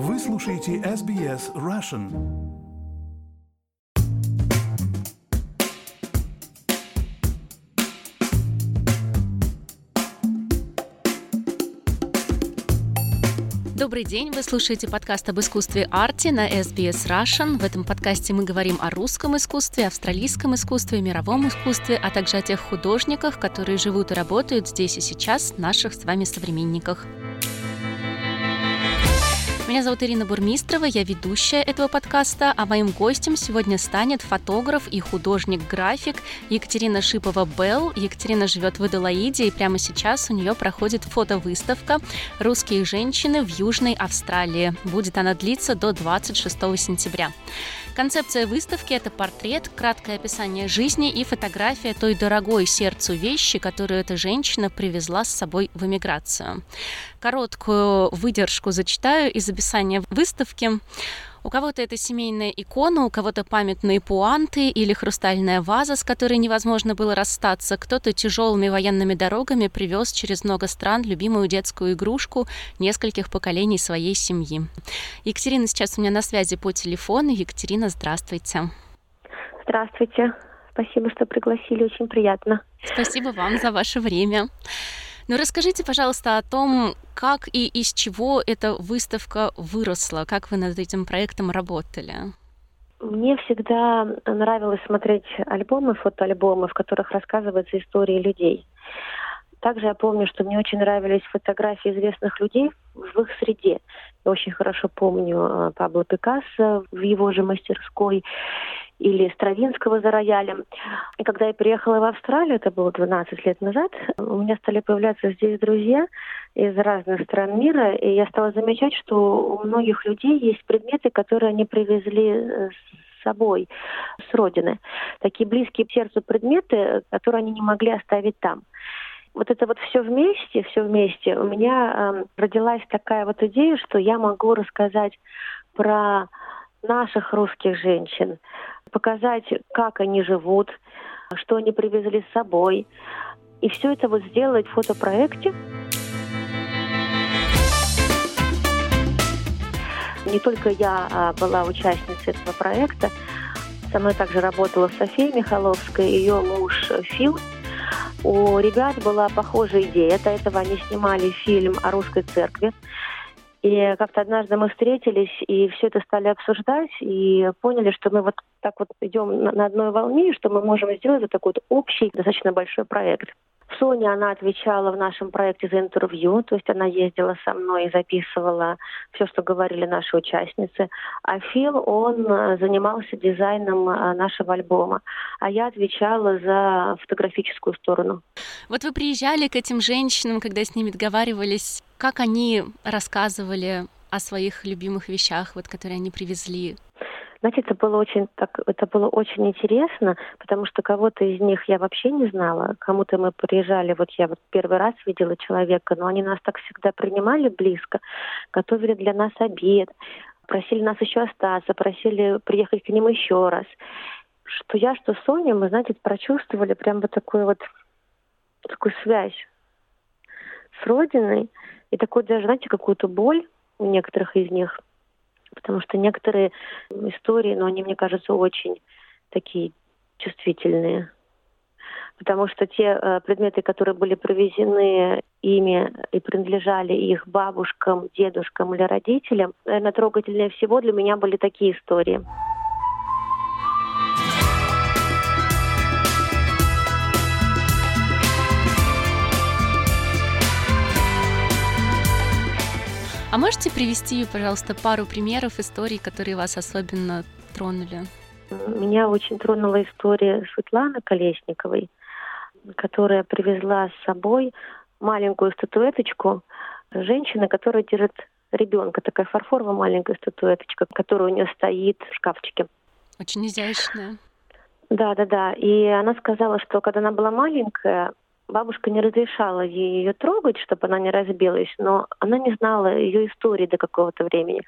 Вы слушаете SBS Russian. Добрый день, вы слушаете подкаст об искусстве арте на SBS Russian. В этом подкасте мы говорим о русском искусстве, австралийском искусстве, мировом искусстве, а также о тех художниках, которые живут и работают здесь и сейчас, наших с вами современниках. Меня зовут Ирина Бурмистрова, я ведущая этого подкаста, а моим гостем сегодня станет фотограф и художник-график Екатерина Шипова-Белл. Екатерина живет в Аделаиде, и прямо сейчас у нее проходит фотовыставка «Русские женщины в Южной Австралии». Будет она длиться до 26 сентября. Концепция выставки – это портрет, краткое описание жизни и фотография той дорогой сердцу вещи, которую эта женщина привезла с собой в эмиграцию. Короткую выдержку зачитаю из описания выставки. У кого-то это семейная икона, у кого-то памятные пуанты или хрустальная ваза, с которой невозможно было расстаться. Кто-то тяжелыми военными дорогами привез через много стран любимую детскую игрушку нескольких поколений своей семьи. Екатерина сейчас у меня на связи по телефону. Екатерина, здравствуйте. Здравствуйте. Спасибо, что пригласили. Очень приятно. Спасибо вам за ваше время. Но ну, расскажите, пожалуйста, о том, как и из чего эта выставка выросла, как вы над этим проектом работали. Мне всегда нравилось смотреть альбомы, фотоальбомы, в которых рассказываются истории людей. Также я помню, что мне очень нравились фотографии известных людей в их среде. Я очень хорошо помню э, Пабло Пикассо в его же мастерской или Стравинского за роялем. И когда я приехала в Австралию, это было 12 лет назад, у меня стали появляться здесь друзья из разных стран мира, и я стала замечать, что у многих людей есть предметы, которые они привезли э, с собой, с родины. Такие близкие к сердцу предметы, которые они не могли оставить там вот это вот все вместе, все вместе, у меня э, родилась такая вот идея, что я могу рассказать про наших русских женщин, показать, как они живут, что они привезли с собой. И все это вот сделать в фотопроекте. Не только я а, была участницей этого проекта, со мной также работала София Михайловская, ее муж Фил. У ребят была похожая идея. До этого они снимали фильм о русской церкви. И как-то однажды мы встретились и все это стали обсуждать и поняли, что мы вот так вот идем на одной волне, что мы можем сделать вот такой вот общий, достаточно большой проект. Соня, она отвечала в нашем проекте за интервью, то есть она ездила со мной и записывала все, что говорили наши участницы. А Фил, он э, занимался дизайном э, нашего альбома, а я отвечала за фотографическую сторону. Вот вы приезжали к этим женщинам, когда с ними договаривались, как они рассказывали о своих любимых вещах, вот, которые они привезли? Знаете, это было очень так, это было очень интересно, потому что кого-то из них я вообще не знала. Кому-то мы приезжали, вот я вот первый раз видела человека, но они нас так всегда принимали близко, готовили для нас обед, просили нас еще остаться, просили приехать к ним еще раз. Что я, что Соня, мы, знаете, прочувствовали прям вот такую вот такую связь с Родиной и такую даже, знаете, какую-то боль у некоторых из них – потому что некоторые истории, но ну, они, мне кажется, очень такие чувствительные. Потому что те э, предметы, которые были провезены ими и принадлежали их бабушкам, дедушкам или родителям, наверное, трогательнее всего для меня были такие истории. А можете привести, пожалуйста, пару примеров историй, которые вас особенно тронули? Меня очень тронула история Светланы Колесниковой, которая привезла с собой маленькую статуэточку женщины, которая держит ребенка, такая фарфоровая маленькая статуэточка, которая у нее стоит в шкафчике. Очень изящная. Да, да, да. И она сказала, что когда она была маленькая, бабушка не разрешала ей ее трогать, чтобы она не разбилась, но она не знала ее истории до какого-то времени.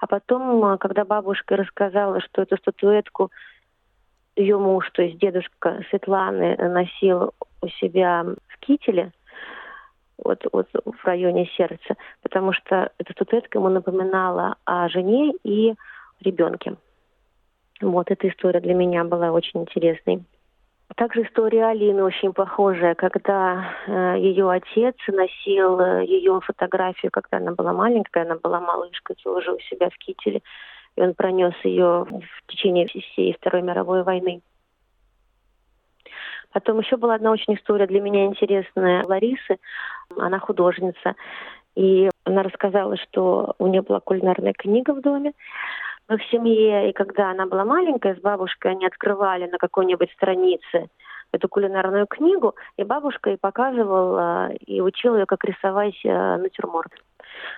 А потом, а, когда бабушка рассказала, что эту статуэтку ее муж, то есть дедушка Светланы, носил у себя в кителе, вот, вот в районе сердца, потому что эта статуэтка ему напоминала о жене и ребенке. Вот эта история для меня была очень интересной. Также история Алины очень похожая, когда э, ее отец носил э, ее фотографию, когда она была маленькая, она была малышкой, тоже у себя в кителе, и он пронес ее в течение всей Второй мировой войны. Потом еще была одна очень история для меня интересная. Ларисы, она художница, и она рассказала, что у нее была кулинарная книга в доме, в семье, и когда она была маленькая, с бабушкой они открывали на какой-нибудь странице эту кулинарную книгу, и бабушка ей показывала и учила ее, как рисовать э, натюрморт.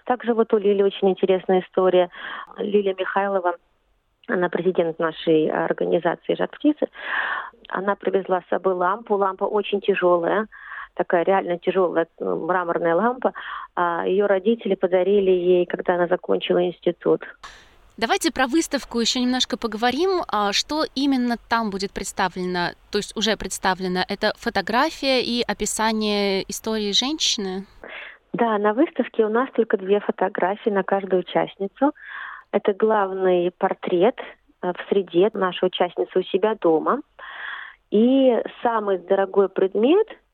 Также вот у Лили очень интересная история. Лилия Михайлова, она президент нашей организации «Жар птицы», она привезла с собой лампу. Лампа очень тяжелая, такая реально тяжелая мраморная лампа. А ее родители подарили ей, когда она закончила институт. Давайте про выставку еще немножко поговорим. А что именно там будет представлено, то есть уже представлено? Это фотография и описание истории женщины? Да, на выставке у нас только две фотографии на каждую участницу. Это главный портрет э, в среде нашей участницы у себя дома. И самый дорогой предмет –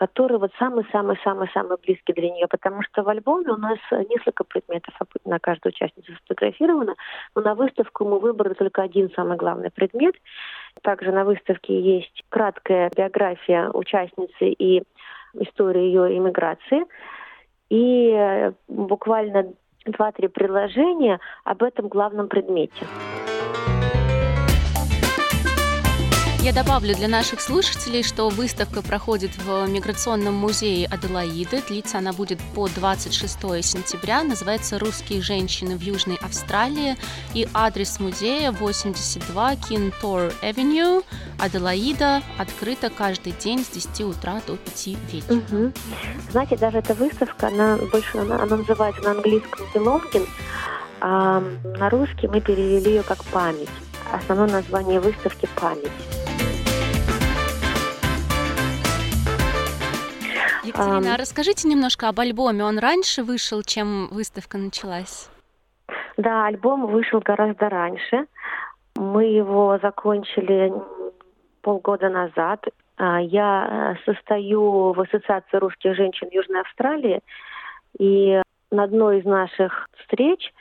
который вот самый-самый-самый-самый близкий для нее, потому что в альбоме у нас несколько предметов на каждую участницу сфотографировано, но на выставку мы выбрали только один самый главный предмет. Также на выставке есть краткая биография участницы и история ее иммиграции. И э, буквально два-три предложения об этом главном предмете. Я добавлю для наших слушателей, что выставка проходит в Миграционном музее Аделаиды. Длится она будет по 26 сентября. Называется «Русские женщины в Южной Австралии». И адрес музея 82 Кинтор Авеню, Аделаида. Открыта каждый день с 10 утра до 5 вечера. Угу. Знаете, даже эта выставка, она больше она, она называется на английском «Belonging», а на русский мы перевели ее как «Память». Основное название выставки «Память». Екатерина, а расскажите немножко об альбоме. Он раньше вышел, чем выставка началась? Да, альбом вышел гораздо раньше. Мы его закончили полгода назад. А, я э, состою в Ассоциации русских женщин Южной Австралии, и на одной из наших встреч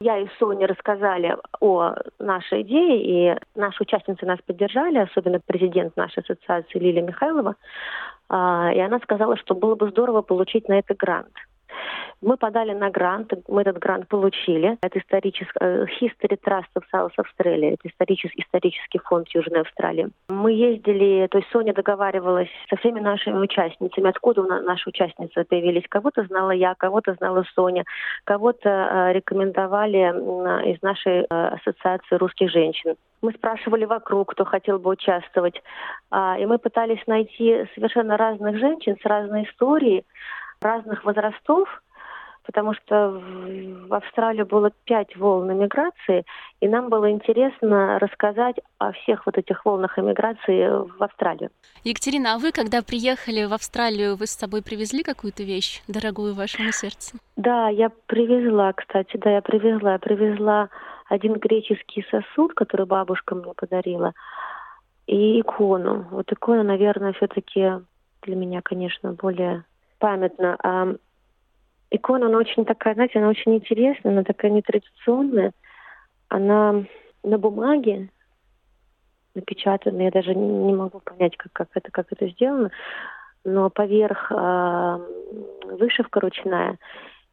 я и Соня рассказали о нашей идее, и наши участницы нас поддержали, особенно президент нашей ассоциации Лилия Михайлова. А, и она сказала, что было бы здорово получить на это грант. Мы подали на грант, мы этот грант получили. Это исторический э, History Trust of South Australia, это исторический, исторический фонд Южной Австралии. Мы ездили, то есть Соня договаривалась со всеми нашими участницами, откуда у нас наши участницы появились. Кого-то знала я, кого-то знала Соня, кого-то э, рекомендовали из нашей э, ассоциации русских женщин. Мы спрашивали вокруг, кто хотел бы участвовать. А, и мы пытались найти совершенно разных женщин с разной историей, разных возрастов, потому что в Австралию было пять волн эмиграции, и нам было интересно рассказать о всех вот этих волнах эмиграции в Австралию. Екатерина, а вы, когда приехали в Австралию, вы с собой привезли какую-то вещь, дорогую вашему сердцу? Да, я привезла, кстати, да, я привезла. Я привезла один греческий сосуд, который бабушка мне подарила, и икону. Вот икона, наверное, все-таки для меня, конечно, более памятна. А икона, она очень такая, знаете, она очень интересная, она такая нетрадиционная. Она на бумаге напечатана, я даже не могу понять, как, как, это, как это сделано, но поверх э, вышивка ручная,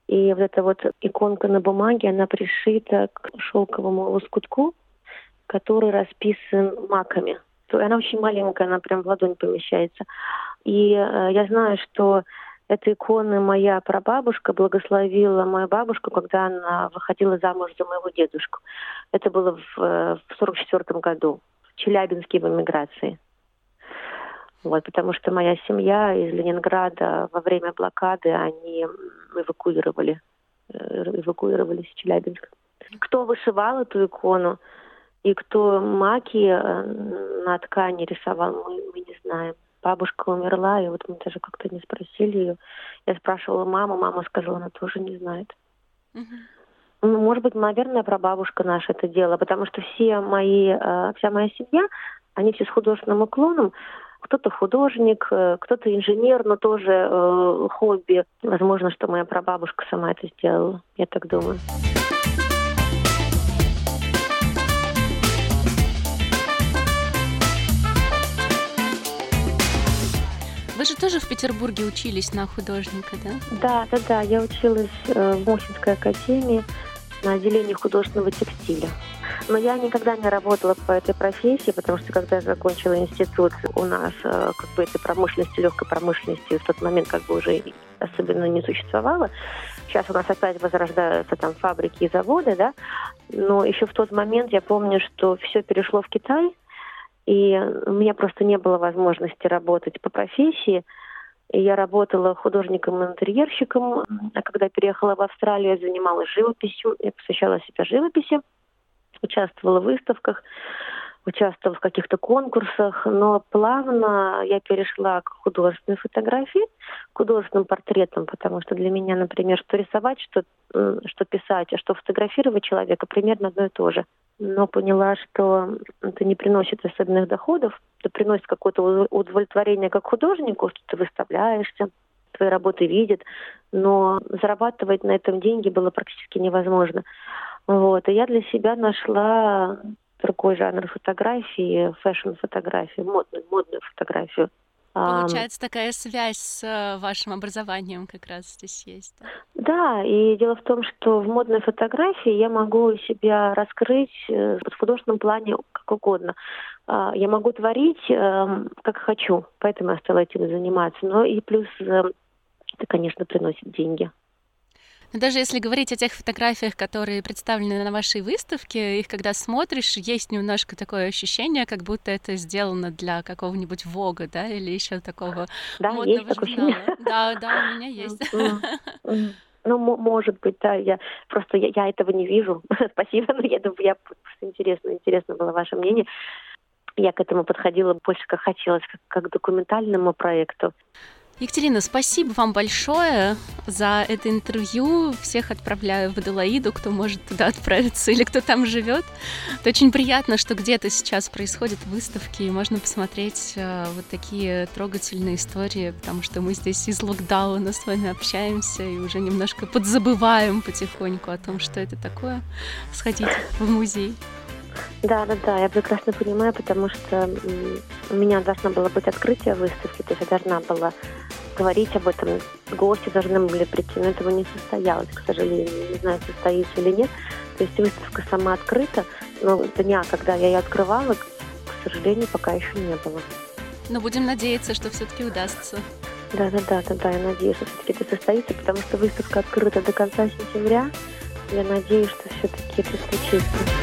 и вот эта вот иконка на бумаге, она пришита к шелковому лоскутку, который расписан маками. Она очень маленькая, она прям в ладонь помещается. И э, я знаю, что эта икона моя прабабушка благословила мою бабушку, когда она выходила замуж за моего дедушку. Это было в, э, в 44 году в Челябинске в эмиграции. Вот, потому что моя семья из Ленинграда во время блокады, они эвакуировали, э, эвакуировались в Челябинск. Кто вышивал эту икону и кто маки э, на ткани рисовал, мы, мы не знаем. Бабушка умерла, и вот мы даже как-то не спросили ее. Я спрашивала маму, мама сказала, она тоже не знает. Ну, может быть, наверное, прабабушка наша это делала, потому что все мои, э, вся моя семья, они все с художественным уклоном. Кто-то художник, э, кто-то инженер, но тоже э, хобби. Возможно, что моя прабабушка сама это сделала, я так думаю. Вы же тоже в Петербурге учились на художника, да? Да, да, да. Я училась э, в Мухинской академии на отделении художественного текстиля. Но я никогда не работала по этой профессии, потому что когда я закончила институт, у нас э, как бы этой промышленности, легкой промышленности в тот момент как бы уже особенно не существовало. Сейчас у нас опять возрождаются там фабрики и заводы, да. Но еще в тот момент я помню, что все перешло в Китай, и у меня просто не было возможности работать по профессии. И я работала художником-интерьерщиком, а когда переехала в Австралию, я занималась живописью, я посвящала себя живописи, участвовала в выставках, участвовала в каких-то конкурсах, но плавно я перешла к художественной фотографии, к художественным портретам, потому что для меня, например, что рисовать, что, что писать, а что фотографировать человека примерно одно и то же но поняла, что это не приносит особенных доходов, это приносит какое-то удовлетворение как художнику, что ты выставляешься, твои работы видят, но зарабатывать на этом деньги было практически невозможно. Вот. И я для себя нашла другой жанр фотографии, фэшн-фотографию, модную, модную фотографию – Получается, такая связь с э, вашим образованием как раз здесь есть. Да? Да, и дело в том, что в модной фотографии я могу себя раскрыть э, в художественном плане как угодно. А, я могу творить эм, как хочу, поэтому я стала этим заниматься. Но и плюс э, это, конечно, приносит деньги. Но даже если говорить о тех фотографиях, которые представлены на вашей выставке, их когда смотришь, есть немножко такое ощущение, как будто это сделано для какого-нибудь Вога, да, или еще такого да, модного есть журнала. Да, да, у меня есть. Ну, может быть, да, я просто я, я этого не вижу. Спасибо, но я думаю, я просто интересно, интересно было ваше мнение. Я к этому подходила больше, как хотелось, как, как к документальному проекту. Екатерина, спасибо вам большое за это интервью. Всех отправляю в Аделаиду, кто может туда отправиться или кто там живет. Это очень приятно, что где-то сейчас происходят выставки, и можно посмотреть э, вот такие трогательные истории, потому что мы здесь из локдауна с вами общаемся и уже немножко подзабываем потихоньку о том, что это такое. Сходить в музей. Да, да, да, я прекрасно понимаю, потому что у меня должно было быть открытие выставки, то есть я должна была говорить об этом, гости должны были прийти, но этого не состоялось, к сожалению, не знаю, состоится или нет. То есть выставка сама открыта, но дня, когда я ее открывала, к сожалению, пока еще не было. Но будем надеяться, что все-таки удастся. Да, да, да, да, да, я надеюсь, что все-таки это состоится, потому что выставка открыта до конца сентября. Я надеюсь, что все-таки это случится.